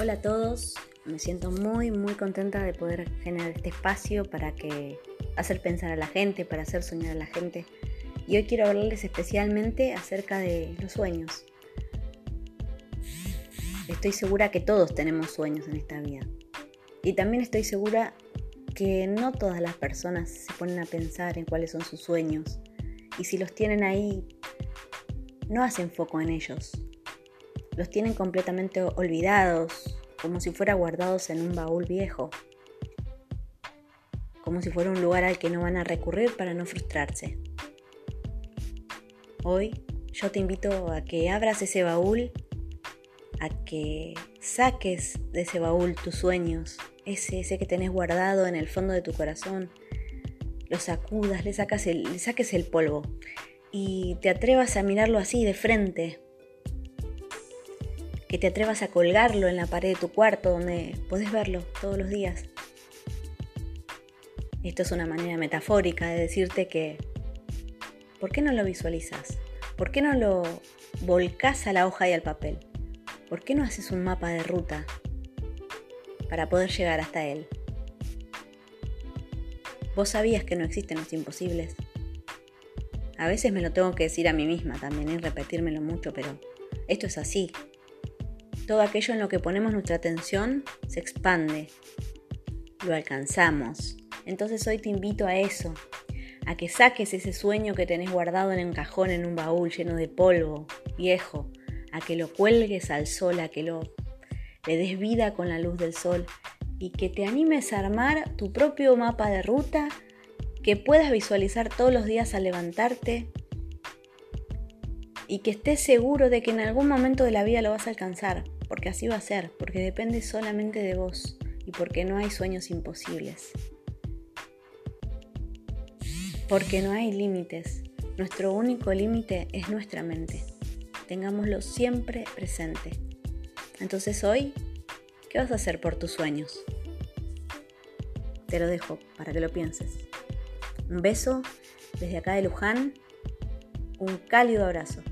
Hola a todos, me siento muy muy contenta de poder generar este espacio para que hacer pensar a la gente, para hacer soñar a la gente. Y hoy quiero hablarles especialmente acerca de los sueños. Estoy segura que todos tenemos sueños en esta vida. Y también estoy segura que no todas las personas se ponen a pensar en cuáles son sus sueños. Y si los tienen ahí, no hacen foco en ellos los tienen completamente olvidados, como si fuera guardados en un baúl viejo, como si fuera un lugar al que no van a recurrir para no frustrarse. Hoy yo te invito a que abras ese baúl, a que saques de ese baúl tus sueños, ese, que tenés guardado en el fondo de tu corazón, lo sacudas, le, sacas le saques el polvo y te atrevas a mirarlo así de frente, que te atrevas a colgarlo en la pared de tu cuarto donde puedes verlo todos los días. Esto es una manera metafórica de decirte que, ¿por qué no lo visualizas? ¿Por qué no lo volcás a la hoja y al papel? ¿Por qué no haces un mapa de ruta para poder llegar hasta él? Vos sabías que no existen los imposibles. A veces me lo tengo que decir a mí misma también y repetírmelo mucho, pero esto es así. Todo aquello en lo que ponemos nuestra atención se expande. Lo alcanzamos. Entonces hoy te invito a eso, a que saques ese sueño que tenés guardado en un cajón, en un baúl lleno de polvo, viejo, a que lo cuelgues al sol, a que lo le des vida con la luz del sol y que te animes a armar tu propio mapa de ruta que puedas visualizar todos los días al levantarte y que estés seguro de que en algún momento de la vida lo vas a alcanzar, porque así va a ser, porque depende solamente de vos y porque no hay sueños imposibles. Porque no hay límites. Nuestro único límite es nuestra mente. Tengámoslo siempre presente. Entonces hoy, ¿qué vas a hacer por tus sueños? Te lo dejo para que lo pienses. Un beso desde acá de Luján. Un cálido abrazo.